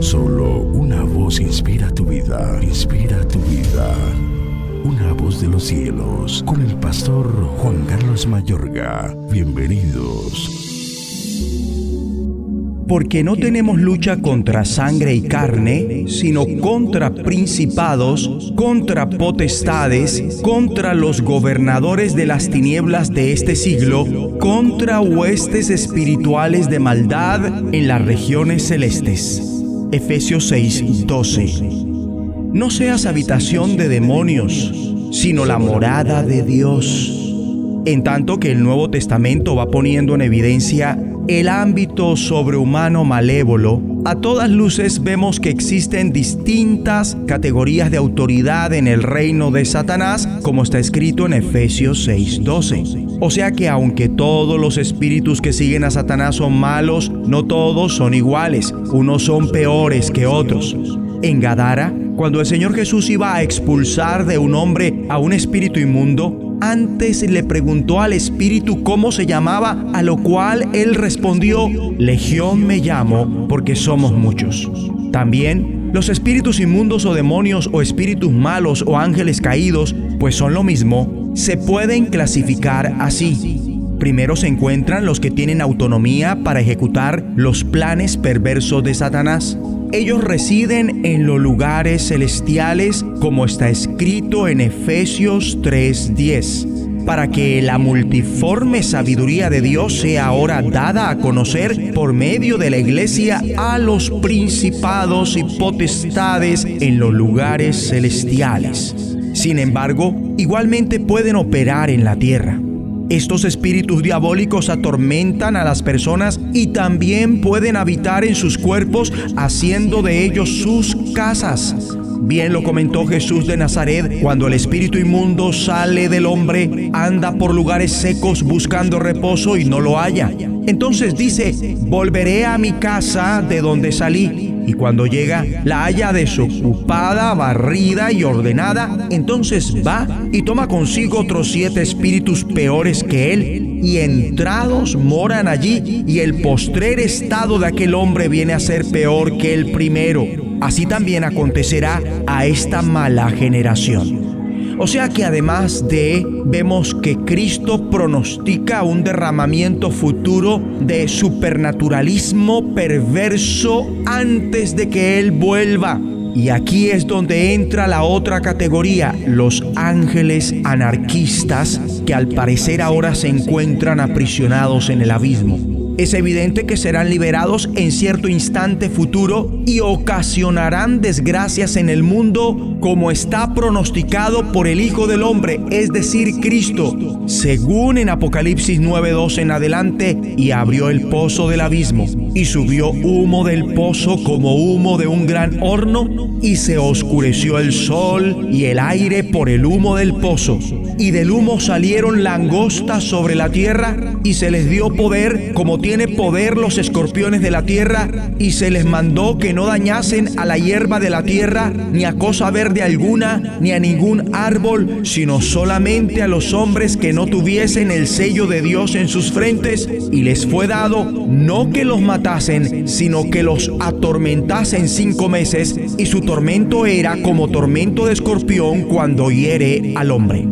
Solo una voz inspira tu vida, inspira tu vida. Una voz de los cielos, con el pastor Juan Carlos Mayorga. Bienvenidos. Porque no tenemos lucha contra sangre y carne, sino contra principados, contra potestades, contra los gobernadores de las tinieblas de este siglo, contra huestes espirituales de maldad en las regiones celestes. Efesios 6:12. No seas habitación de demonios, sino la morada de Dios. En tanto que el Nuevo Testamento va poniendo en evidencia el ámbito sobrehumano malévolo, a todas luces vemos que existen distintas categorías de autoridad en el reino de Satanás, como está escrito en Efesios 6:12. O sea que aunque todos los espíritus que siguen a Satanás son malos, no todos son iguales, unos son peores que otros. En Gadara, cuando el Señor Jesús iba a expulsar de un hombre a un espíritu inmundo, antes le preguntó al espíritu cómo se llamaba, a lo cual él respondió, Legión me llamo porque somos muchos. También los espíritus inmundos o demonios o espíritus malos o ángeles caídos, pues son lo mismo, se pueden clasificar así. Primero se encuentran los que tienen autonomía para ejecutar los planes perversos de Satanás. Ellos residen en los lugares celestiales como está escrito en Efesios 3:10, para que la multiforme sabiduría de Dios sea ahora dada a conocer por medio de la iglesia a los principados y potestades en los lugares celestiales. Sin embargo, igualmente pueden operar en la tierra. Estos espíritus diabólicos atormentan a las personas y también pueden habitar en sus cuerpos haciendo de ellos sus casas. Bien lo comentó Jesús de Nazaret, cuando el espíritu inmundo sale del hombre, anda por lugares secos buscando reposo y no lo halla. Entonces dice, volveré a mi casa de donde salí y cuando llega la haya desocupada, barrida y ordenada, entonces va y toma consigo otros siete espíritus peores que él, y entrados moran allí, y el postrer estado de aquel hombre viene a ser peor que el primero. Así también acontecerá a esta mala generación. O sea que además de, vemos que Cristo pronostica un derramamiento futuro de supernaturalismo perverso antes de que Él vuelva. Y aquí es donde entra la otra categoría, los ángeles anarquistas, que al parecer ahora se encuentran aprisionados en el abismo es evidente que serán liberados en cierto instante futuro y ocasionarán desgracias en el mundo como está pronosticado por el Hijo del Hombre, es decir, Cristo, según en Apocalipsis 9:2 en adelante, y abrió el pozo del abismo, y subió humo del pozo como humo de un gran horno, y se oscureció el sol y el aire por el humo del pozo, y del humo salieron langostas sobre la tierra, y se les dio poder como tiene poder los escorpiones de la tierra, y se les mandó que no dañasen a la hierba de la tierra, ni a cosa verde alguna, ni a ningún árbol, sino solamente a los hombres que no tuviesen el sello de Dios en sus frentes, y les fue dado no que los matasen, sino que los atormentasen cinco meses, y su tormento era como tormento de escorpión cuando hiere al hombre.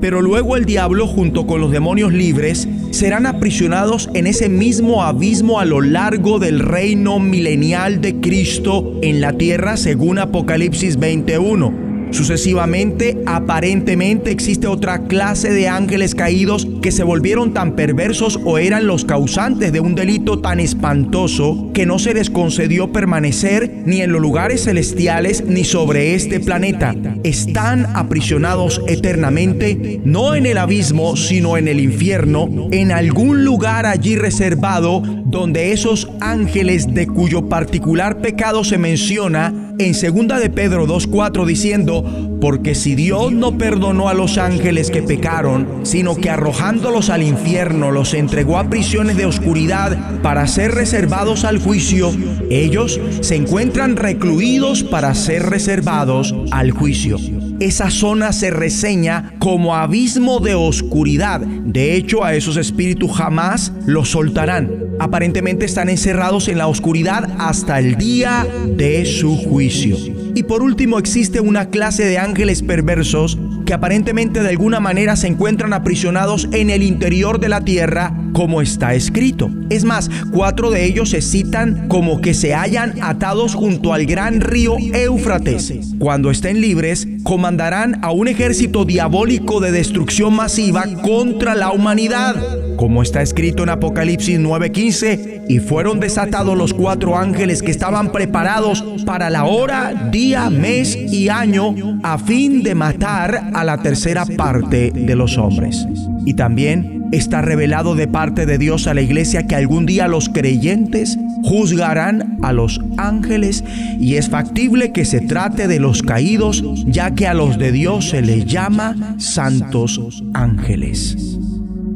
Pero luego el diablo junto con los demonios libres serán aprisionados en ese mismo abismo a lo largo del reino milenial de Cristo en la tierra según Apocalipsis 21. Sucesivamente, aparentemente existe otra clase de ángeles caídos que se volvieron tan perversos o eran los causantes de un delito tan espantoso que no se les concedió permanecer ni en los lugares celestiales ni sobre este planeta. Están aprisionados eternamente, no en el abismo, sino en el infierno, en algún lugar allí reservado donde esos ángeles de cuyo particular pecado se menciona en 2 de Pedro 2.4 diciendo, porque si Dios no perdonó a los ángeles que pecaron, sino que arrojándolos al infierno los entregó a prisiones de oscuridad para ser reservados al juicio, ellos se encuentran recluidos para ser reservados al juicio. esa zona se reseña como abismo de oscuridad. De hecho, a esos espíritus jamás los soltarán. Aparentemente están encerrados en la oscuridad hasta el día de su juicio. Y por último existe una clase de ángeles perversos que aparentemente de alguna manera se encuentran aprisionados en el interior de la tierra como está escrito. Es más, cuatro de ellos se citan como que se hallan atados junto al gran río Éufrates. Cuando estén libres, comandarán a un ejército diabólico de destrucción masiva contra la humanidad. Como está escrito en Apocalipsis 9:15, y fueron desatados los cuatro ángeles que estaban preparados para la hora, día, mes y año a fin de matar a la tercera parte de los hombres. Y también está revelado de parte de Dios a la iglesia que algún día los creyentes juzgarán a los ángeles y es factible que se trate de los caídos, ya que a los de Dios se les llama santos ángeles.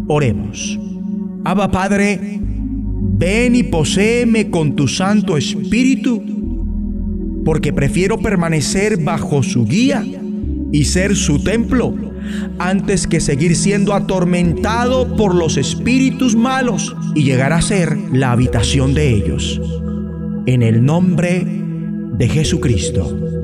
Oremos. Abba Padre, ven y poséeme con tu Santo Espíritu, porque prefiero permanecer bajo su guía y ser su templo antes que seguir siendo atormentado por los espíritus malos y llegar a ser la habitación de ellos. En el nombre de Jesucristo.